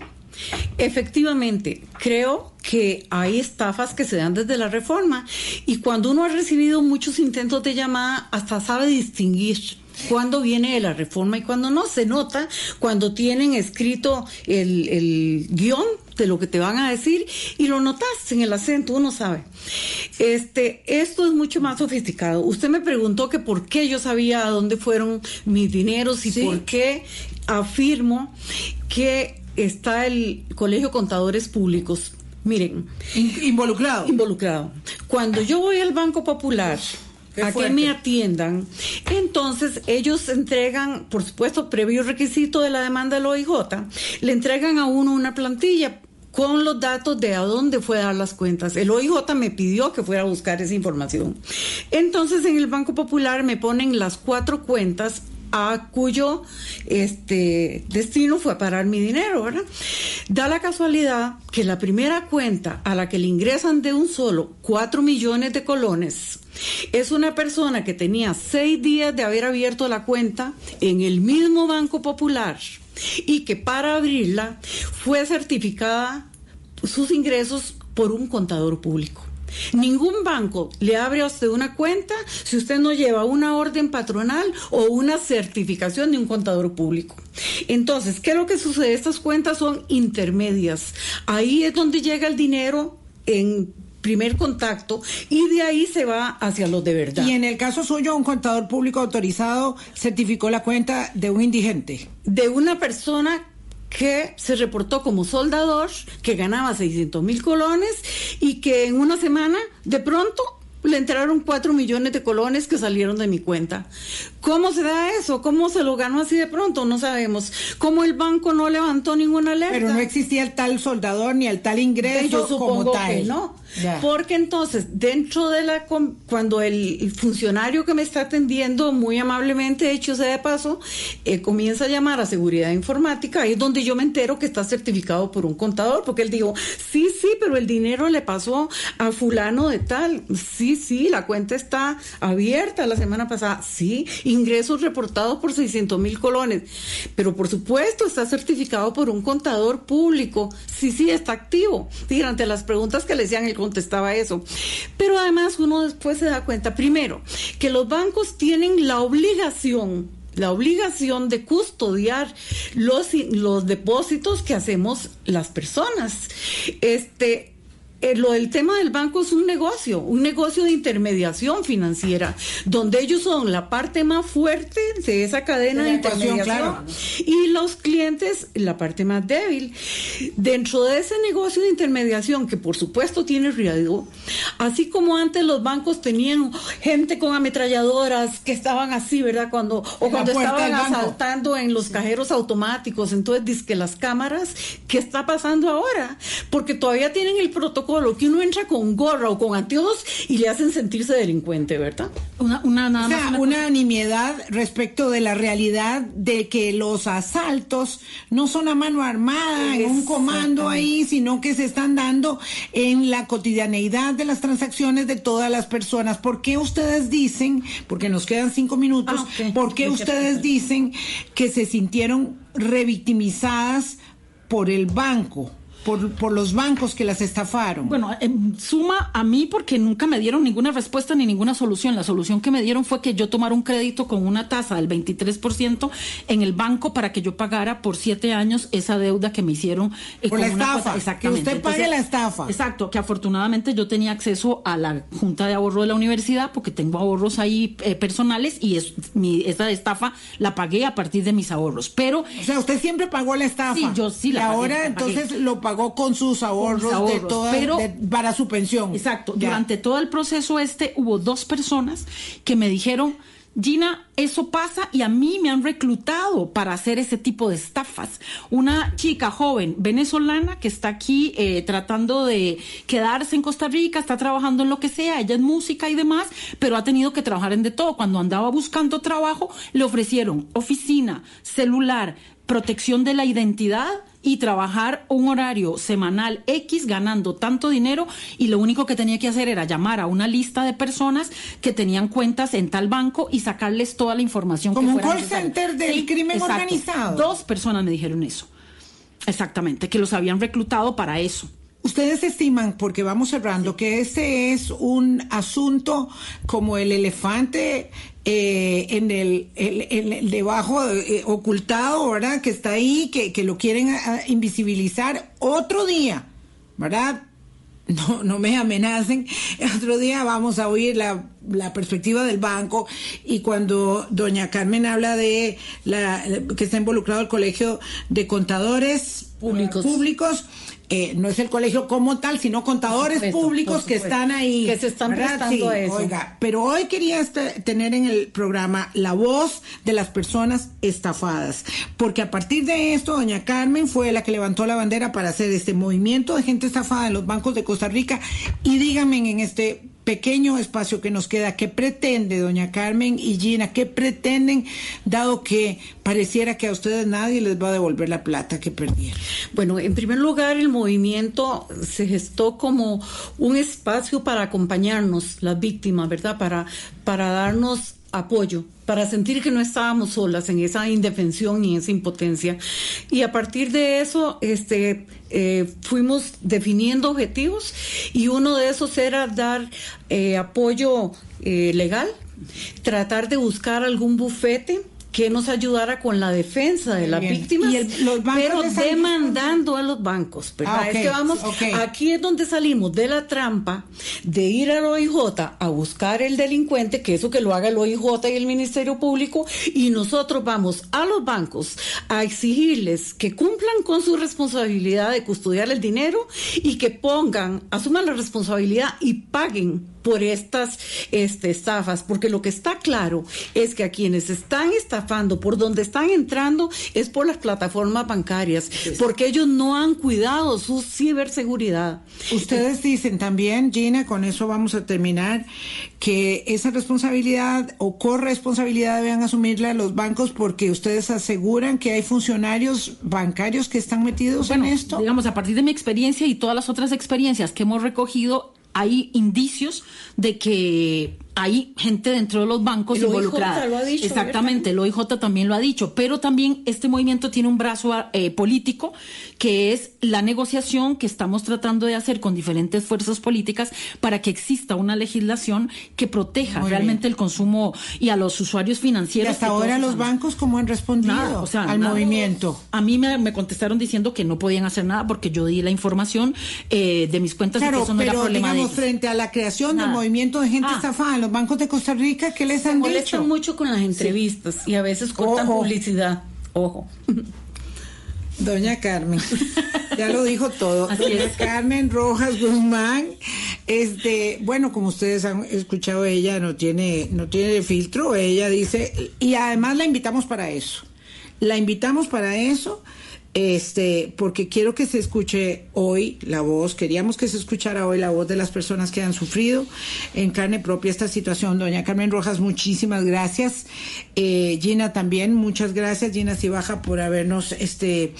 Efectivamente, creo que hay estafas que se dan desde la reforma y cuando uno ha recibido muchos intentos de llamada, hasta sabe distinguir cuándo viene de la reforma y cuándo no. Se nota cuando tienen escrito el, el guion de lo que te van a decir y lo notas en el acento, uno sabe. Este, esto es mucho más sofisticado. Usted me preguntó que por qué yo sabía a dónde fueron mis dineros y por qué afirmo que está el Colegio Contadores Públicos. Miren. involucrado. Involucrado. Cuando yo voy al Banco Popular, a que me atiendan. Entonces, ellos entregan, por supuesto, previo requisito de la demanda del OIJ, le entregan a uno una plantilla con los datos de a dónde fue a dar las cuentas. El OIJ me pidió que fuera a buscar esa información. Entonces, en el Banco Popular me ponen las cuatro cuentas a cuyo este destino fue a parar mi dinero, ¿verdad? Da la casualidad que la primera cuenta a la que le ingresan de un solo cuatro millones de colones es una persona que tenía seis días de haber abierto la cuenta en el mismo Banco Popular y que para abrirla fue certificada sus ingresos por un contador público. Ningún banco le abre a usted una cuenta si usted no lleva una orden patronal o una certificación de un contador público. Entonces, ¿qué es lo que sucede? Estas cuentas son intermedias. Ahí es donde llega el dinero en primer contacto y de ahí se va hacia los de verdad. Y en el caso suyo, un contador público autorizado certificó la cuenta de un indigente. De una persona que se reportó como soldador, que ganaba 600 mil colones y que en una semana de pronto le entraron 4 millones de colones que salieron de mi cuenta. ¿Cómo se da eso? ¿Cómo se lo ganó así de pronto? No sabemos. ¿Cómo el banco no levantó ninguna alerta? Pero no existía el tal soldador ni el tal ingreso Yo supongo como tal. Que no. Porque entonces, dentro de la. Cuando el funcionario que me está atendiendo, muy amablemente, hecho sea de paso, eh, comienza a llamar a seguridad informática, ahí es donde yo me entero que está certificado por un contador, porque él dijo: Sí, sí, pero el dinero le pasó a Fulano de tal. Sí, sí, la cuenta está abierta la semana pasada. Sí, ingresos reportados por 600 mil colones. Pero por supuesto, está certificado por un contador público. Sí, sí, está activo. Y ante las preguntas que le decían el contestaba eso. Pero además uno después se da cuenta, primero, que los bancos tienen la obligación la obligación de custodiar los, los depósitos que hacemos las personas. Este, eh, lo del tema del banco es un negocio, un negocio de intermediación financiera, donde ellos son la parte más fuerte de esa cadena de, intermediación y los clientes la parte más débil. Dentro de ese negocio de intermediación, que por supuesto tiene riesgo, así como antes los bancos tenían gente con ametralladoras que estaban así, ¿verdad? Cuando, o cuando estaban asaltando en los cajeros automáticos, entonces dice que las cámaras, ¿qué está pasando ahora? Porque todavía tienen el protocolo lo que uno entra con gorra o con anteojos y le hacen sentirse delincuente, ¿verdad? Una, una, nada una, nimiedad respecto de la realidad de que los asaltos no son a mano armada, en un comando ahí, sino que se están dando en la cotidianeidad de las transacciones de todas las personas. ¿Por qué ustedes dicen, porque nos quedan cinco minutos, ah, ¿por qué ustedes dicen que se sintieron revictimizadas por el banco? Por, por los bancos que las estafaron? Bueno, suma a mí porque nunca me dieron ninguna respuesta ni ninguna solución. La solución que me dieron fue que yo tomara un crédito con una tasa del 23% en el banco para que yo pagara por siete años esa deuda que me hicieron. Eh, por la estafa. Exactamente. Que usted pague la estafa. Exacto, que afortunadamente yo tenía acceso a la Junta de Ahorro de la universidad porque tengo ahorros ahí eh, personales y es, mi, esa estafa la pagué a partir de mis ahorros. Pero. O sea, usted siempre pagó la estafa. Sí, yo sí la y ahora entonces lo pagó con sus ahorros, de toda, pero, para su pensión. Exacto. Durante todo el proceso este hubo dos personas que me dijeron, Gina, eso pasa y a mí me han reclutado para hacer ese tipo de estafas. Una chica joven venezolana que está aquí eh, tratando de quedarse en Costa Rica, está trabajando en lo que sea, ella es música y demás, pero ha tenido que trabajar en de todo. Cuando andaba buscando trabajo, le ofrecieron oficina, celular, protección de la identidad y trabajar un horario semanal X ganando tanto dinero y lo único que tenía que hacer era llamar a una lista de personas que tenían cuentas en tal banco y sacarles toda la información. Como un call center del crimen organizado. Dos personas me dijeron eso. Exactamente, que los habían reclutado para eso. Ustedes estiman, porque vamos cerrando, que este es un asunto como el elefante eh, en, el, el, debajo eh, ocultado, ¿verdad? Que está ahí, que, que lo quieren ah, invisibilizar otro día, ¿verdad? no, no me amenacen. otro día vamos a oír la, la, perspectiva del banco y cuando doña Carmen habla de la, que está involucrado el colegio de contadores públicos, públicos eh, no es el colegio como tal, sino contadores públicos que están ahí. Que se están prestando eso. Oiga, pero hoy quería este, tener en el programa la voz de las personas estafadas, porque a partir de esto, doña Carmen fue la que levantó la bandera para hacer este movimiento de gente estafada en los bancos de Costa Rica. Y díganme en este pequeño espacio que nos queda, ¿qué pretende doña Carmen y Gina? ¿Qué pretenden, dado que pareciera que a ustedes nadie les va a devolver la plata que perdieron? Bueno, en primer lugar, el movimiento se gestó como un espacio para acompañarnos, las víctimas, ¿verdad? Para, para darnos apoyo, para sentir que no estábamos solas en esa indefensión y esa impotencia. Y a partir de eso, este, eh, fuimos definiendo objetivos y uno de esos era dar eh, apoyo eh, legal, tratar de buscar algún bufete que nos ayudara con la defensa de las víctimas, pero demandando a los bancos. Ah, es que vamos, aquí es donde salimos de la trampa de ir al OIJ a buscar el delincuente, que eso que lo haga el OIJ y el Ministerio Público, y nosotros vamos a los bancos a exigirles que cumplan con su responsabilidad de custodiar el dinero y que pongan, asuman la responsabilidad y paguen por estas este, estafas, porque lo que está claro es que a quienes están estafando, por donde están entrando, es por las plataformas bancarias, porque ellos no han cuidado su ciberseguridad. Ustedes dicen también, Gina, con eso vamos a terminar, que esa responsabilidad o corresponsabilidad deben asumirla los bancos porque ustedes aseguran que hay funcionarios bancarios que están metidos en esto. Digamos, a partir de mi experiencia y todas las otras experiencias que hemos recogido, hay indicios de que hay gente dentro de los bancos involucrada. Lo ha dicho, Exactamente, el OIJ también lo ha dicho, pero también este movimiento tiene un brazo eh, político que es la negociación que estamos tratando de hacer con diferentes fuerzas políticas para que exista una legislación que proteja realmente el consumo y a los usuarios financieros. Y hasta ahora los bancos cómo han respondido al movimiento. A mí me, contestaron diciendo que no podían hacer nada porque yo di la información eh, de mis cuentas y que eso no pero, era problema digamos, frente a la creación del movimiento de gente ah. estafada bancos de Costa Rica, ¿qué les han molestan mucho con las entrevistas y a veces cortan publicidad. Ojo. Doña Carmen, ya lo dijo todo. Así Doña Carmen Rojas Guzmán, este, bueno, como ustedes han escuchado, ella no tiene, no tiene filtro, ella dice, y además la invitamos para eso. La invitamos para eso este, porque quiero que se escuche hoy la voz, queríamos que se escuchara hoy la voz de las personas que han sufrido en carne propia esta situación. Doña Carmen Rojas, muchísimas gracias. Eh, Gina también, muchas gracias, Gina Cibaja, por habernos este,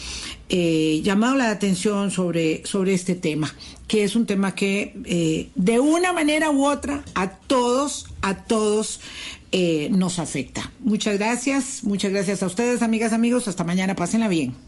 eh, llamado la atención sobre, sobre este tema, que es un tema que eh, de una manera u otra a todos, a todos nos afecta. Muchas gracias, muchas gracias a ustedes, amigas, amigos. Hasta mañana, pásenla bien.